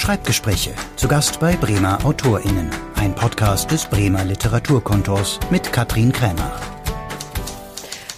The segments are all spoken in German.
Schreibgespräche. Zu Gast bei Bremer AutorInnen. Ein Podcast des Bremer Literaturkontors mit Katrin Krämer.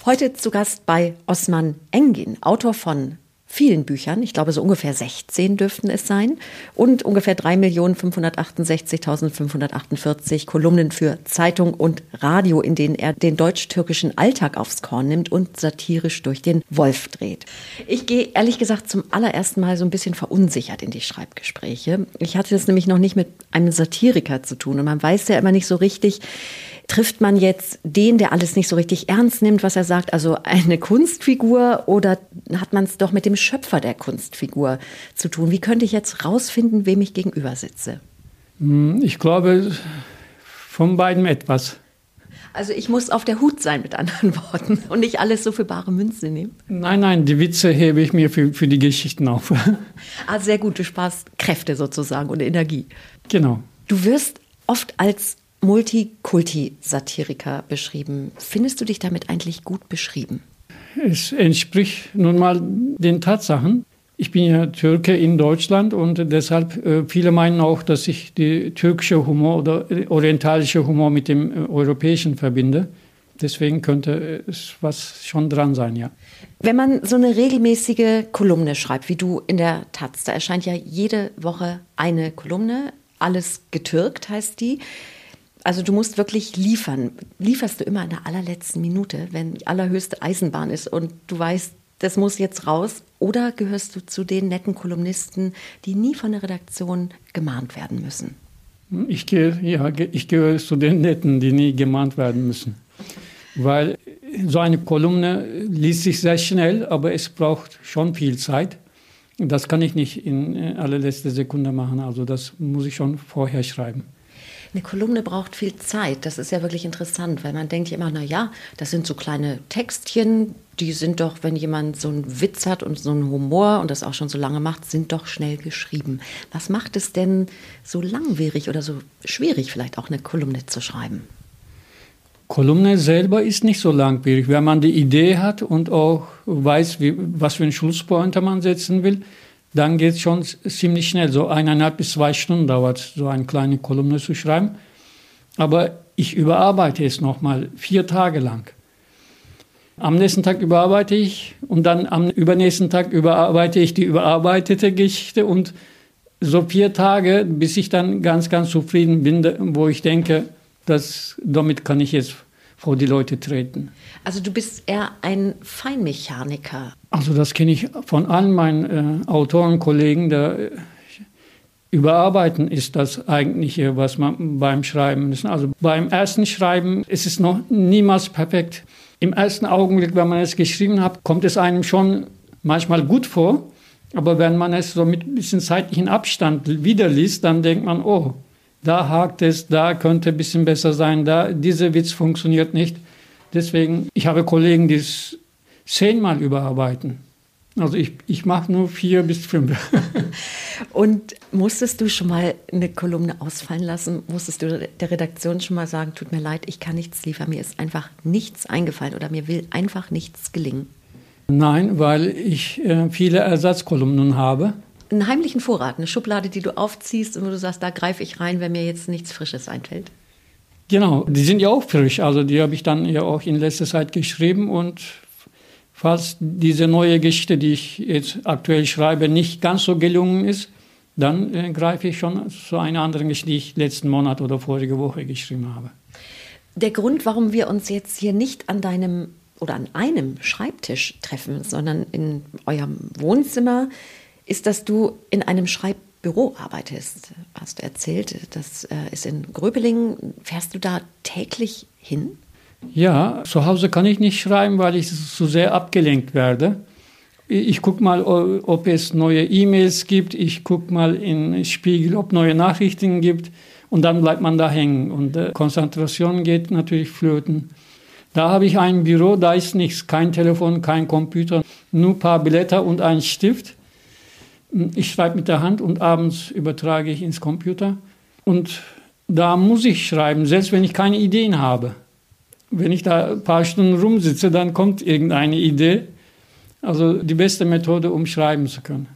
Heute zu Gast bei Osman Engin, Autor von vielen Büchern, ich glaube so ungefähr 16 dürften es sein, und ungefähr 3.568.548 Kolumnen für Zeitung und Radio, in denen er den deutsch-türkischen Alltag aufs Korn nimmt und satirisch durch den Wolf dreht. Ich gehe ehrlich gesagt zum allerersten Mal so ein bisschen verunsichert in die Schreibgespräche. Ich hatte das nämlich noch nicht mit einem Satiriker zu tun und man weiß ja immer nicht so richtig, trifft man jetzt den, der alles nicht so richtig ernst nimmt, was er sagt, also eine Kunstfigur oder hat man es doch mit dem Schöpfer der Kunstfigur zu tun? Wie könnte ich jetzt rausfinden, wem ich gegenüber sitze? Hm, ich glaube, von beiden etwas. Also ich muss auf der Hut sein, mit anderen Worten, und nicht alles so für bare Münze nehmen. Nein, nein, die Witze hebe ich mir für, für die Geschichten auf. Ah, sehr gut, du sparst Kräfte sozusagen und Energie. Genau. Du wirst oft als Multikulti-Satiriker beschrieben. Findest du dich damit eigentlich gut beschrieben? Es entspricht nun mal den Tatsachen. Ich bin ja Türke in Deutschland und deshalb äh, viele meinen auch, dass ich die türkische Humor oder orientalische Humor mit dem äh, europäischen verbinde. Deswegen könnte es was schon dran sein, ja. Wenn man so eine regelmäßige Kolumne schreibt, wie du in der Taz, da erscheint ja jede Woche eine Kolumne, alles getürkt heißt die. Also du musst wirklich liefern. Lieferst du immer in der allerletzten Minute, wenn die allerhöchste Eisenbahn ist und du weißt, das muss jetzt raus? Oder gehörst du zu den netten Kolumnisten, die nie von der Redaktion gemahnt werden müssen? Ich gehe, ja, ich gehöre zu den Netten, die nie gemahnt werden müssen. Weil so eine Kolumne liest sich sehr schnell, aber es braucht schon viel Zeit. Das kann ich nicht in äh, allerletzter Sekunde machen. Also das muss ich schon vorher schreiben. Eine Kolumne braucht viel Zeit. Das ist ja wirklich interessant, weil man denkt immer, na ja, das sind so kleine Textchen, die sind doch, wenn jemand so einen Witz hat und so einen Humor und das auch schon so lange macht, sind doch schnell geschrieben. Was macht es denn so langwierig oder so schwierig, vielleicht auch eine Kolumne zu schreiben? Kolumne selber ist nicht so langwierig. Wenn man die Idee hat und auch weiß, wie, was für einen Schlusspointer man setzen will, dann geht es schon ziemlich schnell. So eineinhalb bis zwei Stunden dauert so eine kleine Kolumne zu schreiben. Aber ich überarbeite es nochmal vier Tage lang. Am nächsten Tag überarbeite ich und dann am übernächsten Tag überarbeite ich die überarbeitete Geschichte und so vier Tage, bis ich dann ganz, ganz zufrieden bin, wo ich denke, dass damit kann ich jetzt vor die Leute treten. Also du bist eher ein Feinmechaniker. Also das kenne ich von allen meinen äh, Autorenkollegen. Der, äh, Überarbeiten ist das eigentliche, was man beim Schreiben ist. Also beim ersten Schreiben ist es noch niemals perfekt. Im ersten Augenblick, wenn man es geschrieben hat, kommt es einem schon manchmal gut vor. Aber wenn man es so mit ein bisschen zeitlichen Abstand wieder liest, dann denkt man, oh, da hakt es, da könnte ein bisschen besser sein, da dieser Witz funktioniert nicht. Deswegen, ich habe Kollegen, die es zehnmal überarbeiten. Also ich, ich mache nur vier bis fünf. Und musstest du schon mal eine Kolumne ausfallen lassen? Musstest du der Redaktion schon mal sagen, tut mir leid, ich kann nichts liefern, mir ist einfach nichts eingefallen oder mir will einfach nichts gelingen? Nein, weil ich äh, viele Ersatzkolumnen habe. Einen heimlichen Vorrat, eine Schublade, die du aufziehst und wo du sagst, da greife ich rein, wenn mir jetzt nichts Frisches einfällt. Genau, die sind ja auch frisch. Also die habe ich dann ja auch in letzter Zeit geschrieben und falls diese neue Geschichte, die ich jetzt aktuell schreibe, nicht ganz so gelungen ist, dann äh, greife ich schon zu einer anderen Geschichte, die ich letzten Monat oder vorige Woche geschrieben habe. Der Grund, warum wir uns jetzt hier nicht an deinem oder an einem Schreibtisch treffen, sondern in eurem Wohnzimmer, ist, dass du in einem Schreibtisch Büro arbeitest, hast du erzählt. Das äh, ist in Gröbelingen. Fährst du da täglich hin? Ja, zu Hause kann ich nicht schreiben, weil ich so sehr abgelenkt werde. Ich gucke mal, ob es neue E-Mails gibt. Ich gucke mal in Spiegel, ob neue Nachrichten gibt. Und dann bleibt man da hängen. Und äh, Konzentration geht natürlich flöten. Da habe ich ein Büro, da ist nichts. Kein Telefon, kein Computer, nur ein paar Blätter und ein Stift. Ich schreibe mit der Hand und abends übertrage ich ins Computer. Und da muss ich schreiben, selbst wenn ich keine Ideen habe. Wenn ich da ein paar Stunden rumsitze, dann kommt irgendeine Idee. Also die beste Methode, um schreiben zu können.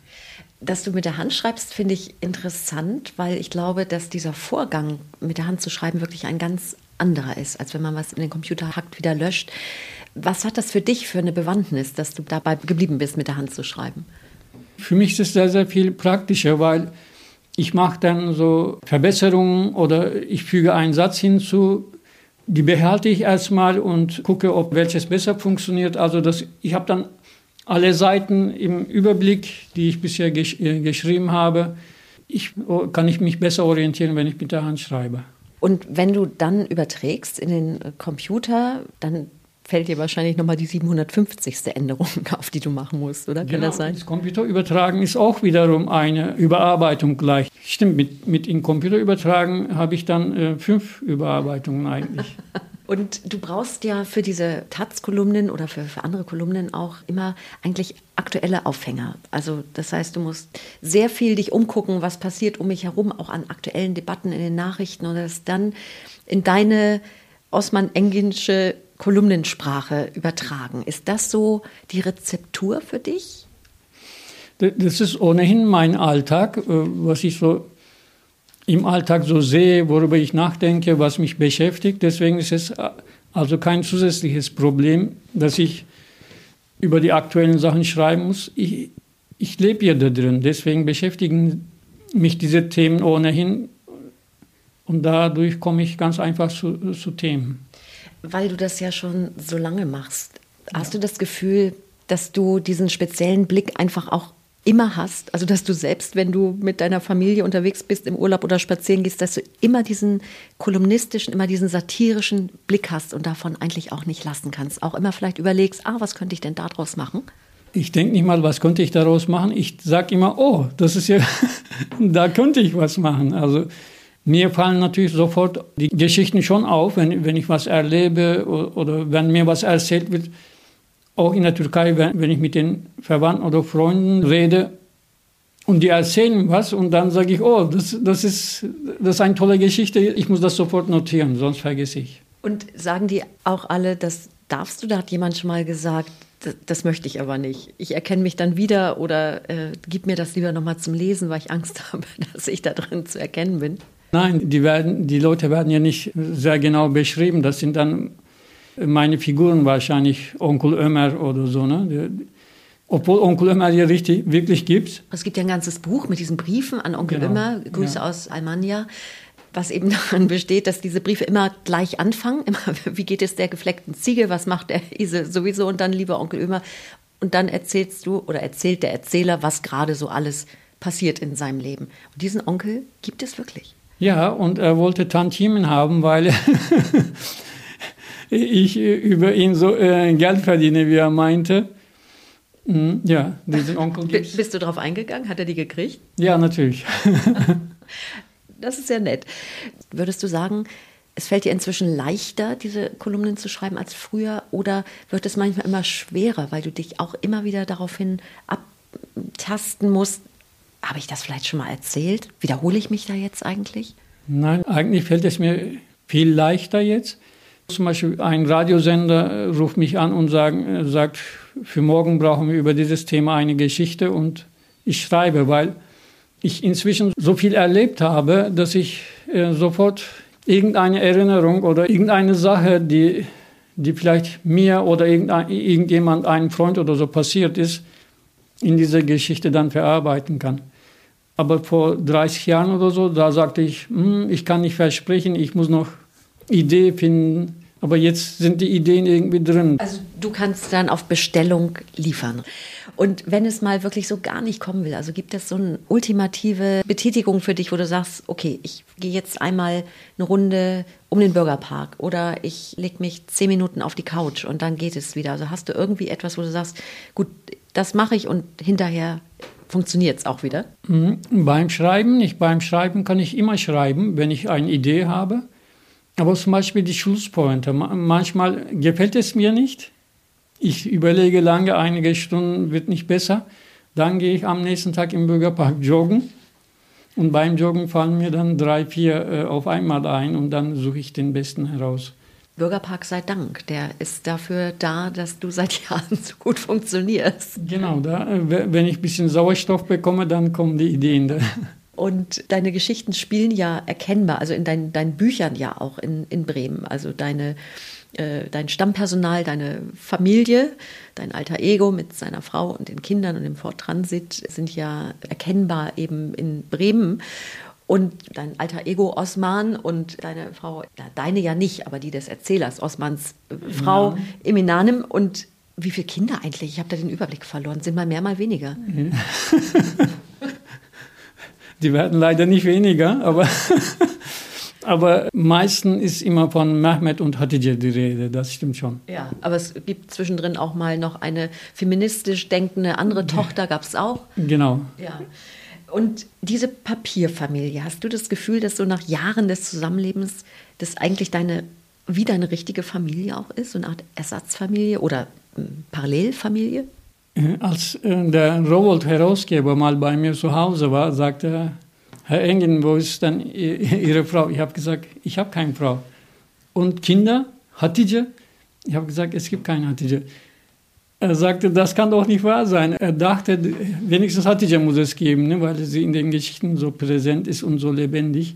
Dass du mit der Hand schreibst, finde ich interessant, weil ich glaube, dass dieser Vorgang, mit der Hand zu schreiben, wirklich ein ganz anderer ist, als wenn man was in den Computer hackt, wieder löscht. Was hat das für dich für eine Bewandtnis, dass du dabei geblieben bist, mit der Hand zu schreiben? Für mich ist es sehr, sehr viel praktischer, weil ich mache dann so Verbesserungen oder ich füge einen Satz hinzu, die behalte ich erstmal und gucke, ob welches besser funktioniert. Also das, ich habe dann alle Seiten im Überblick, die ich bisher gesch äh, geschrieben habe. Ich, oh, kann ich mich besser orientieren, wenn ich mit der Hand schreibe. Und wenn du dann überträgst in den Computer, dann fällt dir wahrscheinlich nochmal die 750. Änderung auf, die du machen musst, oder? Kann genau, das sein? Das Computer übertragen ist auch wiederum eine Überarbeitung gleich. Stimmt, mit, mit in Computer übertragen habe ich dann äh, fünf Überarbeitungen eigentlich. Und du brauchst ja für diese Taz-Kolumnen oder für, für andere Kolumnen auch immer eigentlich aktuelle Aufhänger. Also das heißt, du musst sehr viel dich umgucken, was passiert um mich herum, auch an aktuellen Debatten in den Nachrichten und das dann in deine Osman-Enginsche Kolumnensprache übertragen. Ist das so die Rezeptur für dich? Das ist ohnehin mein Alltag, äh, was ich so im Alltag so sehe, worüber ich nachdenke, was mich beschäftigt. Deswegen ist es äh, also kein zusätzliches Problem, dass ich über die aktuellen Sachen schreiben muss. Ich, ich lebe ja da drin, deswegen beschäftigen mich diese Themen ohnehin und dadurch komme ich ganz einfach zu, zu Themen weil du das ja schon so lange machst, hast ja. du das Gefühl, dass du diesen speziellen Blick einfach auch immer hast? Also, dass du selbst, wenn du mit deiner Familie unterwegs bist, im Urlaub oder spazieren gehst, dass du immer diesen kolumnistischen, immer diesen satirischen Blick hast und davon eigentlich auch nicht lassen kannst. Auch immer vielleicht überlegst, ah, was könnte ich denn daraus machen? Ich denke nicht mal, was könnte ich daraus machen. Ich sage immer, oh, das ist ja, da könnte ich was machen. Also mir fallen natürlich sofort die Geschichten schon auf, wenn, wenn ich was erlebe oder, wenn mir was erzählt wird. Auch in der Türkei, wenn, wenn ich mit den Verwandten oder Freunden rede und die erzählen was und dann sage ich, oh, das, das, ist, das ist eine tolle Geschichte, ich muss das sofort notieren, sonst vergesse ich. Und sagen die auch alle, das darfst du? Da hat jemand schon mal gesagt, das, das möchte ich aber nicht. Ich erkenne mich dann wieder oder äh, gib mir das lieber nochmal zum Lesen, weil ich Angst habe, dass ich da drin zu erkennen bin. Nein, die, werden, die Leute werden ja nicht sehr genau beschrieben. Das sind dann meine Figuren wahrscheinlich, Onkel Ömer oder so. Ne? Obwohl Onkel Ömer ja richtig, wirklich gibt. Es gibt ja ein ganzes Buch mit diesen Briefen an Onkel genau. Ömer, Grüße ja. aus Almania, was eben daran besteht, dass diese Briefe immer gleich anfangen. Immer, wie geht es der gefleckten Ziege, was macht der Esel sowieso und dann, lieber Onkel Ömer. Und dann erzählst du oder erzählt der Erzähler, was gerade so alles passiert in seinem Leben. Und diesen Onkel gibt es wirklich. Ja, und er wollte Tantiemen haben, weil ich über ihn so äh, Geld verdiene, wie er meinte. Mhm, ja, diesen Onkel gibt's. Bist du darauf eingegangen? Hat er die gekriegt? Ja, natürlich. das ist sehr nett. Würdest du sagen, es fällt dir inzwischen leichter, diese Kolumnen zu schreiben als früher? Oder wird es manchmal immer schwerer, weil du dich auch immer wieder daraufhin abtasten musst, habe ich das vielleicht schon mal erzählt? Wiederhole ich mich da jetzt eigentlich? Nein, eigentlich fällt es mir viel leichter jetzt. Zum Beispiel ein Radiosender äh, ruft mich an und sagt, äh, sagt, für morgen brauchen wir über dieses Thema eine Geschichte und ich schreibe, weil ich inzwischen so viel erlebt habe, dass ich äh, sofort irgendeine Erinnerung oder irgendeine Sache, die, die vielleicht mir oder irgendjemand, einem Freund oder so passiert ist, in dieser Geschichte dann verarbeiten kann. Aber vor 30 Jahren oder so, da sagte ich, hm, ich kann nicht versprechen, ich muss noch Idee finden. Aber jetzt sind die Ideen irgendwie drin. Also du kannst dann auf Bestellung liefern. Und wenn es mal wirklich so gar nicht kommen will, also gibt es so eine ultimative Betätigung für dich, wo du sagst, okay, ich gehe jetzt einmal eine Runde um den Bürgerpark oder ich lege mich zehn Minuten auf die Couch und dann geht es wieder. Also hast du irgendwie etwas, wo du sagst, gut, das mache ich und hinterher funktioniert es auch wieder? Mhm. Beim Schreiben nicht. Beim Schreiben kann ich immer schreiben, wenn ich eine Idee habe. Aber zum Beispiel die Schlusspointe. Manchmal gefällt es mir nicht. Ich überlege lange, einige Stunden wird nicht besser. Dann gehe ich am nächsten Tag im Bürgerpark joggen. Und beim Joggen fallen mir dann drei, vier äh, auf einmal ein und dann suche ich den besten heraus. Bürgerpark sei Dank, der ist dafür da, dass du seit Jahren so gut funktionierst. Genau, da, äh, wenn ich ein bisschen Sauerstoff bekomme, dann kommen die Ideen. Da. Und deine Geschichten spielen ja erkennbar, also in dein, deinen Büchern ja auch in, in Bremen. Also deine, äh, dein Stammpersonal, deine Familie, dein alter Ego mit seiner Frau und den Kindern und dem Fort Transit sind ja erkennbar eben in Bremen. Und dein alter Ego Osman und deine Frau, deine ja nicht, aber die des Erzählers, Osmans äh, Frau ja. Eminanem. Und wie viele Kinder eigentlich? Ich habe da den Überblick verloren. Sind mal mehr, mal weniger. die werden leider nicht weniger, aber, aber meistens ist immer von Mehmet und Hatice die Rede, das stimmt schon. Ja, aber es gibt zwischendrin auch mal noch eine feministisch denkende andere Tochter, gab es auch. Genau. Ja. Und diese Papierfamilie, hast du das Gefühl, dass so nach Jahren des Zusammenlebens das eigentlich deine, wie deine richtige Familie auch ist, so eine Art Ersatzfamilie oder hm, Parallelfamilie? Äh, als äh, der Rowold-Herausgeber mal bei mir zu Hause war, sagte er, Herr Engen, wo ist denn Ihre Frau? Ich habe gesagt, ich habe keine Frau. Und Kinder? Hatice? Ich habe gesagt, es gibt keine Hatice. Er sagte, das kann doch nicht wahr sein. Er dachte, wenigstens Hatice muss es geben, ne, weil sie in den Geschichten so präsent ist und so lebendig.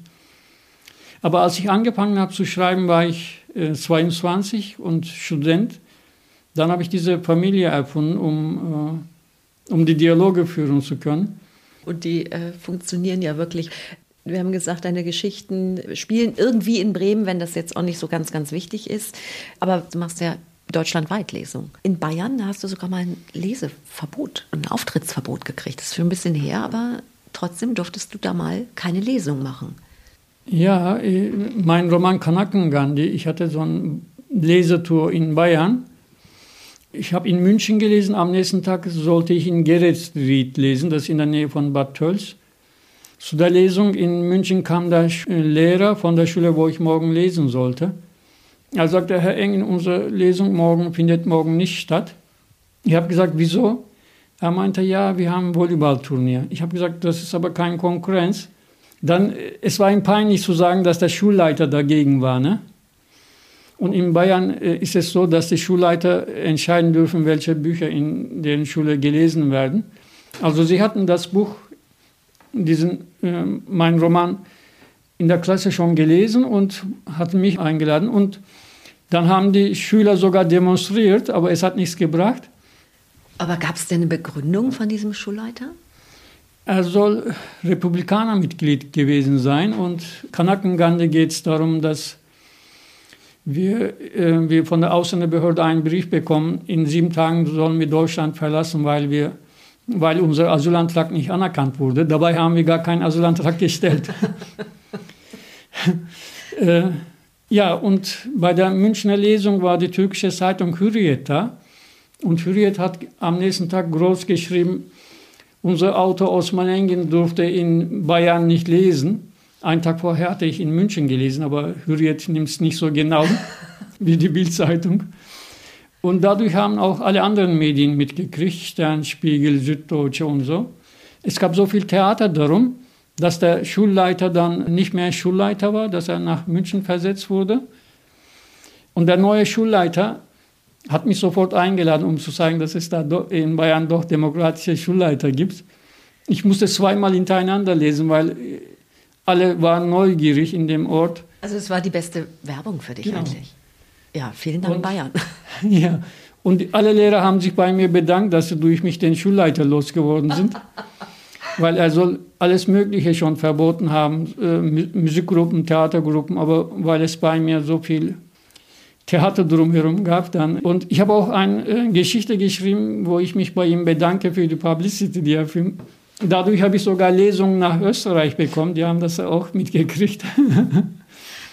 Aber als ich angefangen habe zu schreiben, war ich äh, 22 und Student. Dann habe ich diese Familie erfunden, um, äh, um die Dialoge führen zu können. Und die äh, funktionieren ja wirklich. Wir haben gesagt, deine Geschichten spielen irgendwie in Bremen, wenn das jetzt auch nicht so ganz, ganz wichtig ist. Aber du machst ja deutschlandweit Lesung. In Bayern hast du sogar mal ein Leseverbot, ein Auftrittsverbot gekriegt. Das ist schon ein bisschen her, aber trotzdem durftest du da mal keine Lesung machen. Ja, äh, mein Roman Kanaken Gandhi, ich hatte so eine Lesetour in Bayern. Ich habe in München gelesen, am nächsten Tag sollte ich in Geretsried lesen, das ist in der Nähe von Bad Tölz. Zu der Lesung in München kam der Lehrer von der Schule, wo ich morgen lesen sollte. Er sagte, Herr Engen, unsere Lesung morgen findet morgen nicht statt. Ich habe gesagt, wieso? Er meinte, ja, wir haben Volleyballturnier. Ich habe gesagt, das ist aber keine Konkurrenz. Dann, es war ihm peinlich zu sagen, dass der Schulleiter dagegen war. Ne? Und in Bayern äh, ist es so, dass die Schulleiter entscheiden dürfen, welche Bücher in der Schule gelesen werden. Also sie hatten das Buch, diesen, äh, mein Roman, in der Klasse schon gelesen und hatten mich eingeladen. Und dann haben die Schüler sogar demonstriert, aber es hat nichts gebracht. Aber gab es denn eine Begründung von diesem Schulleiter? Er soll Republikanermitglied gewesen sein und Kanakengande geht es darum, dass wir, äh, wir von der Ausländerbehörde einen Brief bekommen, in sieben Tagen sollen wir Deutschland verlassen, weil, wir, weil unser Asylantrag nicht anerkannt wurde. Dabei haben wir gar keinen Asylantrag gestellt. äh, ja, und bei der Münchner Lesung war die türkische Zeitung Hürriyet da. Und Hürriyet hat am nächsten Tag groß geschrieben, unser Autor Osman Engin durfte in Bayern nicht lesen. Einen Tag vorher hatte ich in München gelesen, aber Hürriyet nimmt es nicht so genau wie die Bildzeitung. Und dadurch haben auch alle anderen Medien mitgekriegt, Sternspiegel, Süddeutsche und so. Es gab so viel Theater darum dass der Schulleiter dann nicht mehr Schulleiter war, dass er nach München versetzt wurde. Und der neue Schulleiter hat mich sofort eingeladen, um zu zeigen, dass es da in Bayern doch demokratische Schulleiter gibt. Ich musste zweimal hintereinander lesen, weil alle waren neugierig in dem Ort. Also es war die beste Werbung für dich genau. eigentlich. Ja, vielen Dank und, Bayern. Ja, und alle Lehrer haben sich bei mir bedankt, dass sie durch mich den Schulleiter losgeworden sind. weil er soll alles Mögliche schon verboten haben, äh, Musikgruppen, Theatergruppen, aber weil es bei mir so viel Theater drumherum gab dann. Und ich habe auch eine äh, Geschichte geschrieben, wo ich mich bei ihm bedanke für die Publicity, die er für Dadurch habe ich sogar Lesungen nach Österreich bekommen, die haben das auch mitgekriegt.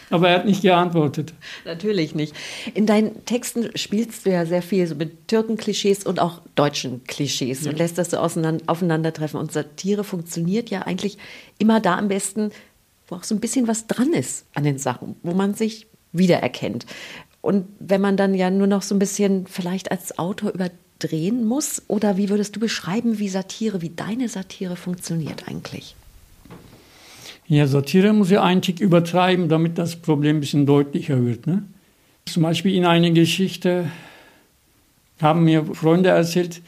Aber er hat nicht geantwortet. Natürlich nicht. In deinen Texten spielst du ja sehr viel so mit Türken-Klischees und auch deutschen Klischees ja. und lässt das so aufeinandertreffen. Und Satire funktioniert ja eigentlich immer da am besten, wo auch so ein bisschen was dran ist an den Sachen, wo man sich wiedererkennt. Und wenn man dann ja nur noch so ein bisschen vielleicht als Autor überdrehen muss, oder wie würdest du beschreiben, wie Satire, wie deine Satire funktioniert eigentlich? Ja, Satire muss ja einen Tick übertreiben, damit das Problem ein bisschen deutlicher wird. Ne? Zum Beispiel in einer Geschichte haben mir Freunde erzählt,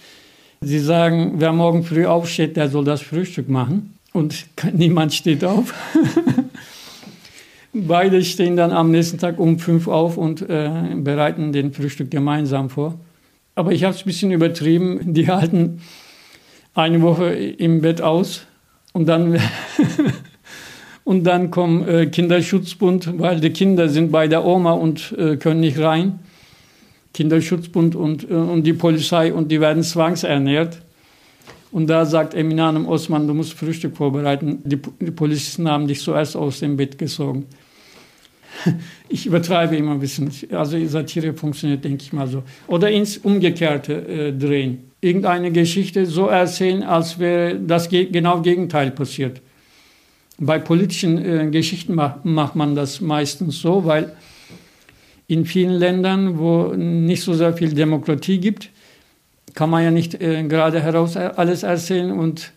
sie sagen, wer morgen früh aufsteht, der soll das Frühstück machen. Und niemand steht auf. Beide stehen dann am nächsten Tag um fünf auf und äh, bereiten den Frühstück gemeinsam vor. Aber ich habe es ein bisschen übertrieben. Die halten eine Woche im Bett aus und dann, und dann kommt äh, Kinderschutzbund, weil die Kinder sind bei der Oma und äh, können nicht rein. Kinderschutzbund und, äh, und die Polizei und die werden zwangsernährt. Und da sagt Eminanem Osman, du musst Frühstück vorbereiten. Die, die Polizisten haben dich zuerst aus dem Bett gezogen. Ich übertreibe immer ein bisschen. Also Satire funktioniert, denke ich mal so. Oder ins Umgekehrte äh, drehen. Irgendeine Geschichte so erzählen, als wäre das ge genau Gegenteil passiert. Bei politischen äh, Geschichten macht, macht man das meistens so, weil in vielen Ländern, wo nicht so sehr viel Demokratie gibt, kann man ja nicht äh, gerade heraus alles erzählen und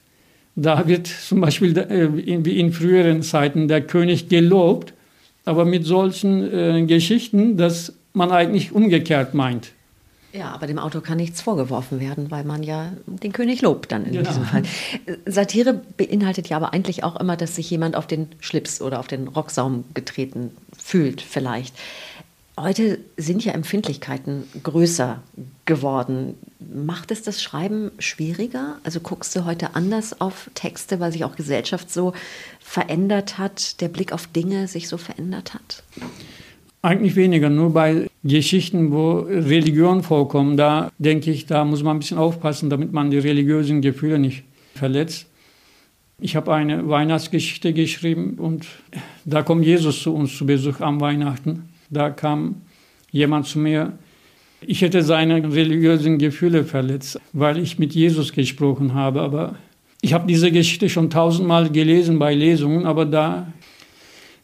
da wird zum Beispiel äh, wie in früheren Zeiten der König gelobt, aber mit solchen äh, Geschichten, dass man eigentlich umgekehrt meint. Ja, aber dem Autor kann nichts vorgeworfen werden, weil man ja den König lobt dann in genau. diesem Fall. Satire beinhaltet ja aber eigentlich auch immer, dass sich jemand auf den Schlips oder auf den Rocksaum getreten fühlt, vielleicht. Heute sind ja Empfindlichkeiten größer geworden. Macht es das Schreiben schwieriger? Also guckst du heute anders auf Texte, weil sich auch Gesellschaft so verändert hat, der Blick auf Dinge sich so verändert hat? Eigentlich weniger, nur bei Geschichten, wo Religion vorkommt, da denke ich, da muss man ein bisschen aufpassen, damit man die religiösen Gefühle nicht verletzt. Ich habe eine Weihnachtsgeschichte geschrieben und da kommt Jesus zu uns zu Besuch am Weihnachten. Da kam jemand zu mir, ich hätte seine religiösen Gefühle verletzt, weil ich mit Jesus gesprochen habe. Aber ich habe diese Geschichte schon tausendmal gelesen bei Lesungen, aber da,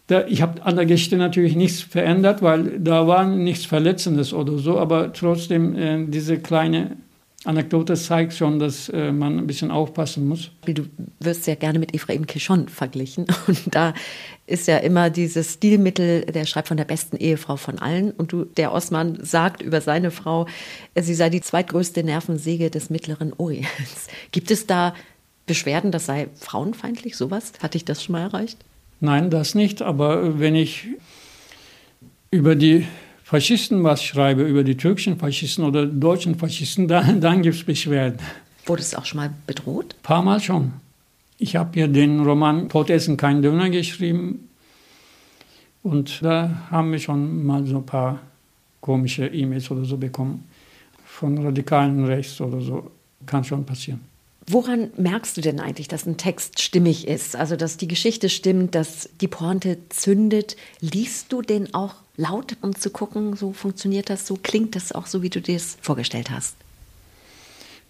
da ich habe an der Geschichte natürlich nichts verändert, weil da war nichts Verletzendes oder so, aber trotzdem äh, diese kleine Anekdote zeigt schon, dass äh, man ein bisschen aufpassen muss. Du wirst ja gerne mit Ephraim Kishon verglichen. Und da ist ja immer dieses Stilmittel, der schreibt von der besten Ehefrau von allen. Und du, der Osman sagt über seine Frau, sie sei die zweitgrößte Nervensäge des Mittleren Orients. Gibt es da Beschwerden, das sei frauenfeindlich, sowas? Hatte ich das schon mal erreicht? Nein, das nicht. Aber wenn ich über die Faschisten was schreibe, über die türkischen Faschisten oder deutschen Faschisten, dann, dann gibt es Beschwerden. Wurdest du auch schon mal bedroht? Ein paar Mal schon. Ich habe ja den Roman Tod essen kein Döner geschrieben. Und da haben wir schon mal so ein paar komische E-Mails oder so bekommen. Von radikalen Rechts oder so. Kann schon passieren. Woran merkst du denn eigentlich, dass ein Text stimmig ist? Also, dass die Geschichte stimmt, dass die Pointe zündet. Liest du den auch laut, um zu gucken, so funktioniert das, so klingt das auch so, wie du dir es vorgestellt hast?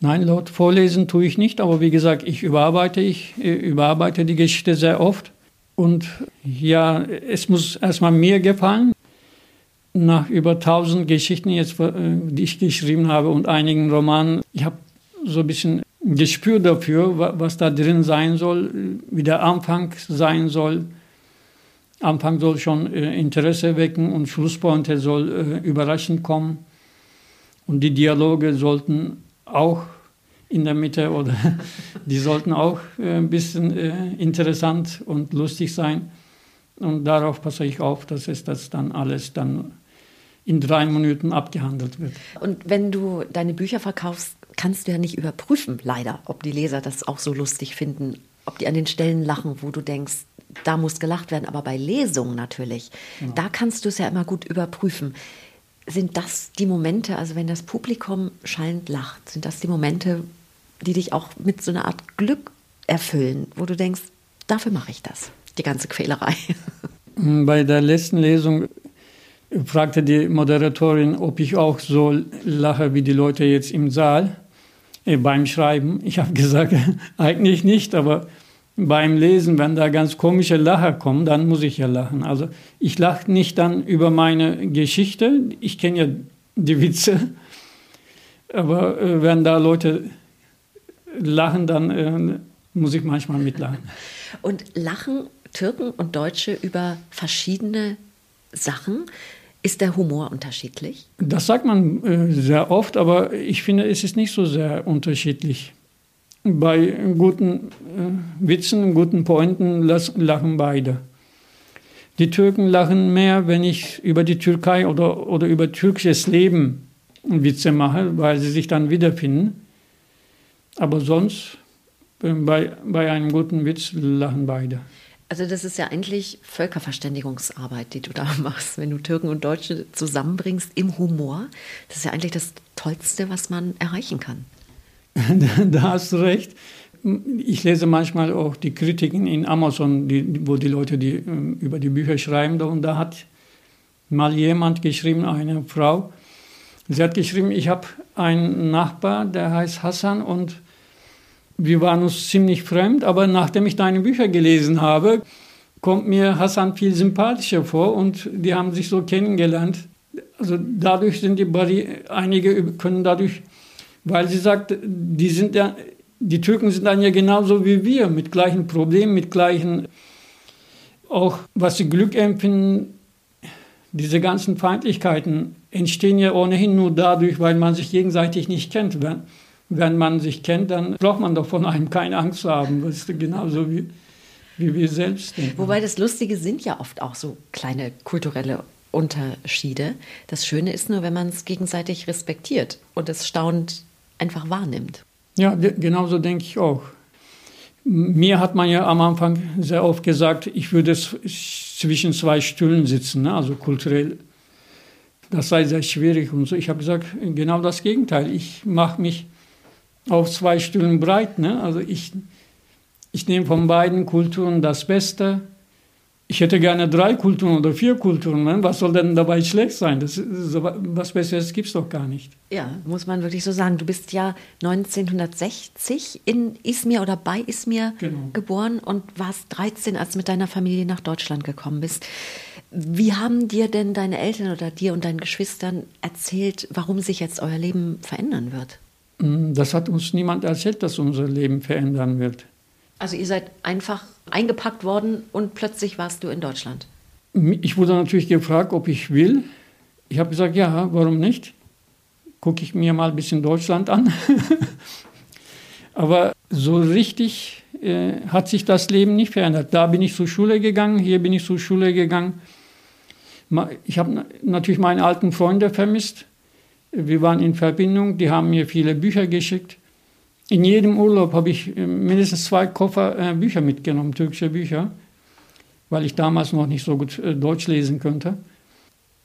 Nein, laut vorlesen tue ich nicht, aber wie gesagt, ich überarbeite, ich äh, überarbeite die Geschichte sehr oft. Und ja, es muss erstmal mir gefallen. Nach über 1000 Geschichten, jetzt, äh, die ich geschrieben habe und einigen Romanen, ich habe so ein bisschen Gespür dafür, was da drin sein soll, wie der Anfang sein soll. Anfang soll schon äh, Interesse wecken und Schlusspointe soll äh, überraschend kommen. Und die Dialoge sollten auch in der Mitte oder die sollten auch äh, ein bisschen äh, interessant und lustig sein. Und darauf passe ich auf, dass es das dann alles dann in drei Minuten abgehandelt wird. Und wenn du deine Bücher verkaufst, kannst du ja nicht überprüfen, leider, ob die Leser das auch so lustig finden, ob die an den Stellen lachen, wo du denkst, da muss gelacht werden. Aber bei Lesungen natürlich, genau. da kannst du es ja immer gut überprüfen. Sind das die Momente, also wenn das Publikum schallend lacht, sind das die Momente, die dich auch mit so einer Art Glück erfüllen, wo du denkst, dafür mache ich das, die ganze Quälerei? Bei der letzten Lesung fragte die Moderatorin, ob ich auch so lache wie die Leute jetzt im Saal beim Schreiben. Ich habe gesagt, eigentlich nicht, aber beim Lesen, wenn da ganz komische Lacher kommen, dann muss ich ja lachen. Also ich lache nicht dann über meine Geschichte, ich kenne ja die Witze, aber äh, wenn da Leute lachen, dann äh, muss ich manchmal mitlachen. Und lachen Türken und Deutsche über verschiedene Sachen? Ist der Humor unterschiedlich? Das sagt man äh, sehr oft, aber ich finde, es ist nicht so sehr unterschiedlich. Bei guten äh, Witzen, guten Pointen lachen beide. Die Türken lachen mehr, wenn ich über die Türkei oder, oder über türkisches Leben Witze mache, weil sie sich dann wiederfinden. Aber sonst, äh, bei, bei einem guten Witz lachen beide. Also das ist ja eigentlich Völkerverständigungsarbeit, die du da machst, wenn du Türken und Deutsche zusammenbringst im Humor. Das ist ja eigentlich das Tollste, was man erreichen kann. da hast du recht. Ich lese manchmal auch die Kritiken in Amazon, die, wo die Leute die, ähm, über die Bücher schreiben. Und da hat mal jemand geschrieben, eine Frau, sie hat geschrieben, ich habe einen Nachbar, der heißt Hassan und wir waren uns ziemlich fremd, aber nachdem ich deine Bücher gelesen habe, kommt mir Hassan viel sympathischer vor und die haben sich so kennengelernt. Also dadurch sind die Barrieren, einige können dadurch weil sie sagt, die sind ja, die Türken sind dann ja genauso wie wir, mit gleichen Problemen, mit gleichen, auch was sie Glück empfinden, diese ganzen Feindlichkeiten entstehen ja ohnehin nur dadurch, weil man sich gegenseitig nicht kennt. Wenn, wenn man sich kennt, dann braucht man doch von einem keine Angst zu haben. Das ist genauso wie, wie wir selbst denken. Wobei das Lustige sind ja oft auch so kleine kulturelle Unterschiede. Das Schöne ist nur, wenn man es gegenseitig respektiert und es staunt einfach wahrnimmt. Ja, genauso denke ich auch. Mir hat man ja am Anfang sehr oft gesagt, ich würde zwischen zwei Stühlen sitzen, ne? also kulturell. Das sei sehr schwierig und so. Ich habe gesagt, genau das Gegenteil. Ich mache mich auf zwei Stühlen breit. Ne? Also ich, ich nehme von beiden Kulturen das Beste ich hätte gerne drei Kulturen oder vier Kulturen. Ne? Was soll denn dabei schlecht sein? Das, was Besseres gibt es doch gar nicht. Ja, muss man wirklich so sagen. Du bist ja 1960 in Izmir oder bei Izmir genau. geboren und warst 13, als du mit deiner Familie nach Deutschland gekommen bist. Wie haben dir denn deine Eltern oder dir und deinen Geschwistern erzählt, warum sich jetzt euer Leben verändern wird? Hm, das hat uns niemand erzählt, dass unser Leben verändern wird. Also ihr seid einfach eingepackt worden und plötzlich warst du in Deutschland. Ich wurde natürlich gefragt, ob ich will. Ich habe gesagt, ja, warum nicht? Gucke ich mir mal ein bisschen Deutschland an. Aber so richtig äh, hat sich das Leben nicht verändert. Da bin ich zur Schule gegangen, hier bin ich zur Schule gegangen. Ich habe natürlich meine alten Freunde vermisst. Wir waren in Verbindung, die haben mir viele Bücher geschickt. In jedem Urlaub habe ich äh, mindestens zwei Koffer äh, Bücher mitgenommen, türkische Bücher, weil ich damals noch nicht so gut äh, Deutsch lesen konnte.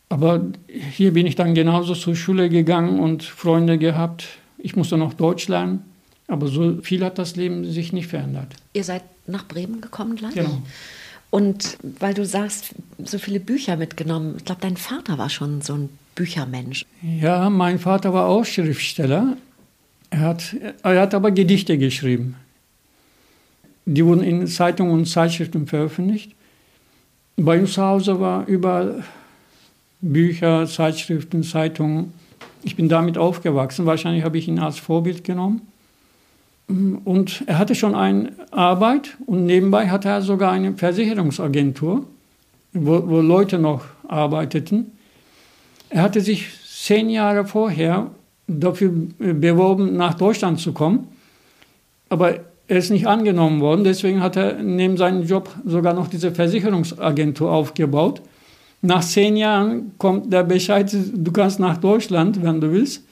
Aber hier bin ich dann genauso zur Schule gegangen und Freunde gehabt. Ich musste noch Deutsch lernen, aber so viel hat das Leben sich nicht verändert. Ihr seid nach Bremen gekommen gleich? Genau. Und weil du sagst, so viele Bücher mitgenommen, ich glaube, dein Vater war schon so ein Büchermensch. Ja, mein Vater war auch Schriftsteller, er hat, er hat aber Gedichte geschrieben. Die wurden in Zeitungen und Zeitschriften veröffentlicht. Bei uns zu Hause war überall Bücher, Zeitschriften, Zeitungen. Ich bin damit aufgewachsen. Wahrscheinlich habe ich ihn als Vorbild genommen. Und er hatte schon eine Arbeit und nebenbei hatte er sogar eine Versicherungsagentur, wo, wo Leute noch arbeiteten. Er hatte sich zehn Jahre vorher dafür beworben, nach Deutschland zu kommen. Aber er ist nicht angenommen worden. Deswegen hat er neben seinem Job sogar noch diese Versicherungsagentur aufgebaut. Nach zehn Jahren kommt der Bescheid, du kannst nach Deutschland, wenn du willst.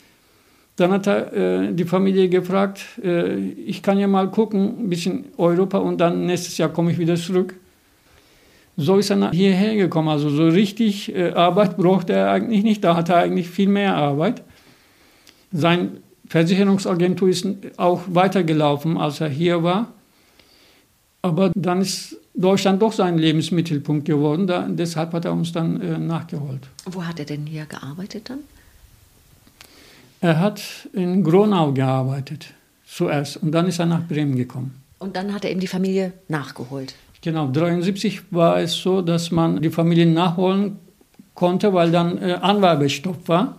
Dann hat er äh, die Familie gefragt, äh, ich kann ja mal gucken, ein bisschen Europa und dann nächstes Jahr komme ich wieder zurück. So ist er hierher gekommen. Also so richtig äh, Arbeit brauchte er eigentlich nicht, da hat er eigentlich viel mehr Arbeit. Seine Versicherungsagentur ist auch weitergelaufen, als er hier war. Aber dann ist Deutschland doch sein Lebensmittelpunkt geworden. Da, deshalb hat er uns dann äh, nachgeholt. Wo hat er denn hier gearbeitet dann? Er hat in Gronau gearbeitet zuerst und dann ist er nach Bremen gekommen. Und dann hat er eben die Familie nachgeholt. Genau, 1973 war es so, dass man die Familie nachholen konnte, weil dann äh, Anwerbestopp war.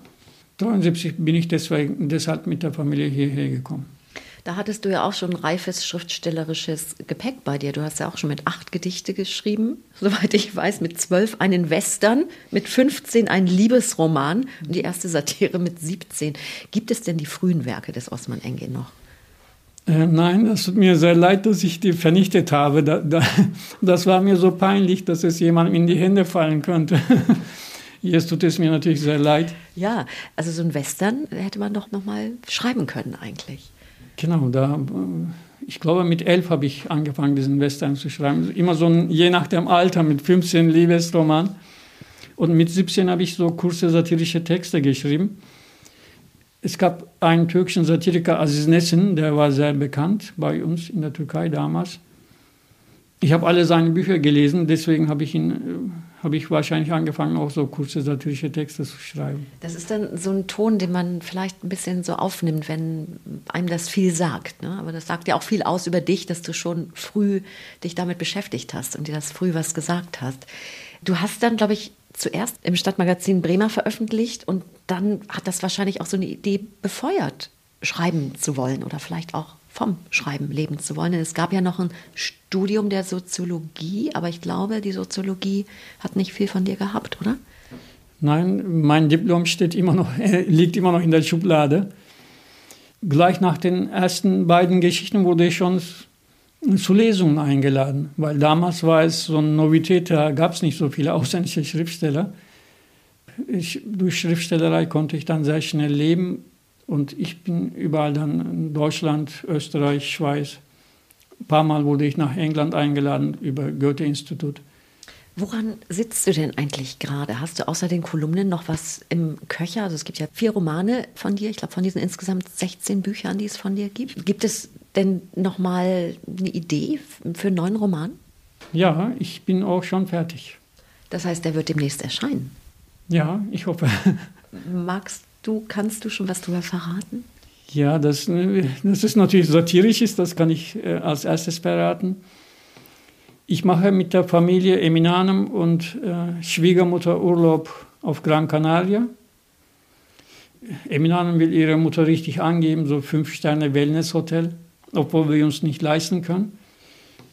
1973 bin ich deswegen, deshalb mit der Familie hierher gekommen. Da hattest du ja auch schon reifes schriftstellerisches Gepäck bei dir. Du hast ja auch schon mit acht Gedichte geschrieben, soweit ich weiß, mit zwölf einen Western, mit 15 ein Liebesroman und die erste Satire mit 17. Gibt es denn die frühen Werke des Osman Engin noch? Äh, nein, es tut mir sehr leid, dass ich die vernichtet habe. Da, da, das war mir so peinlich, dass es jemandem in die Hände fallen könnte. Jetzt tut es mir natürlich sehr leid. Ja, also so ein Western hätte man doch noch mal schreiben können eigentlich. Genau, da, ich glaube mit elf habe ich angefangen, diesen Western zu schreiben. Immer so ein, je nach dem Alter, mit 15 Liebesroman. Und mit 17 habe ich so kurze satirische Texte geschrieben. Es gab einen türkischen Satiriker, Aziz Nesin, der war sehr bekannt bei uns in der Türkei damals. Ich habe alle seine Bücher gelesen, deswegen habe ich ihn, äh, habe ich wahrscheinlich angefangen, auch so kurze satirische Texte zu schreiben. Das ist dann so ein Ton, den man vielleicht ein bisschen so aufnimmt, wenn einem das viel sagt. Ne? Aber das sagt ja auch viel aus über dich, dass du schon früh dich damit beschäftigt hast und dir das früh was gesagt hast. Du hast dann, glaube ich, zuerst im Stadtmagazin Bremer veröffentlicht und dann hat das wahrscheinlich auch so eine Idee befeuert, schreiben zu wollen oder vielleicht auch vom Schreiben leben zu wollen. Es gab ja noch ein Studium der Soziologie, aber ich glaube, die Soziologie hat nicht viel von dir gehabt, oder? Nein, mein Diplom steht immer noch, liegt immer noch in der Schublade. Gleich nach den ersten beiden Geschichten wurde ich schon zu Lesungen eingeladen, weil damals war es so eine Novität, da gab es nicht so viele ausländische Schriftsteller. Ich, durch Schriftstellerei konnte ich dann sehr schnell leben und ich bin überall dann in Deutschland, Österreich, Schweiz. Ein paar Mal wurde ich nach England eingeladen über Goethe-Institut. Woran sitzt du denn eigentlich gerade? Hast du außer den Kolumnen noch was im Köcher? Also es gibt ja vier Romane von dir, ich glaube von diesen insgesamt 16 Büchern, die es von dir gibt. Gibt es denn noch mal eine Idee für einen neuen Roman? Ja, ich bin auch schon fertig. Das heißt, der wird demnächst erscheinen. Ja, ich hoffe. Magst du, kannst du schon was darüber verraten? Ja, das, das ist natürlich satirisch, das kann ich äh, als erstes verraten. Ich mache mit der Familie Eminanem und äh, Schwiegermutter Urlaub auf Gran Canaria. Eminanem will ihre Mutter richtig angeben, so fünf Sterne Wellness-Hotel obwohl wir uns nicht leisten können.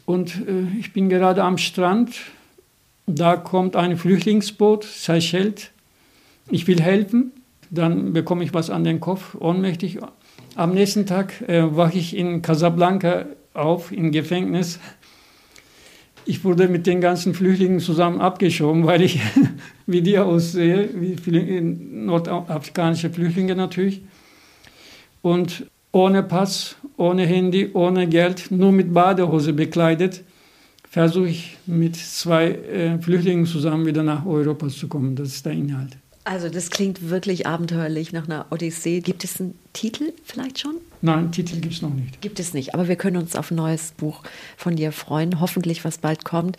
Und äh, ich bin gerade am Strand, da kommt ein Flüchtlingsboot, Seychelles. Ich will helfen, dann bekomme ich was an den Kopf, ohnmächtig. Am nächsten Tag äh, wache ich in Casablanca auf, im Gefängnis. Ich wurde mit den ganzen Flüchtlingen zusammen abgeschoben, weil ich wie die aussehe, wie nordafrikanische Flüchtlinge natürlich. Und ohne Pass, ohne Handy, ohne Geld, nur mit Badehose bekleidet, versuche ich mit zwei äh, Flüchtlingen zusammen wieder nach Europa zu kommen. Das ist der Inhalt. Also das klingt wirklich abenteuerlich nach einer Odyssee. Gibt es einen Titel vielleicht schon? Nein, Titel gibt es noch nicht. Gibt es nicht, aber wir können uns auf ein neues Buch von dir freuen, hoffentlich was bald kommt.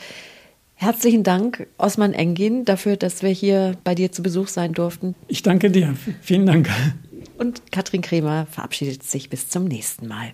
Herzlichen Dank, Osman Engin, dafür, dass wir hier bei dir zu Besuch sein durften. Ich danke dir. Vielen Dank. Und Katrin Kremer verabschiedet sich bis zum nächsten Mal.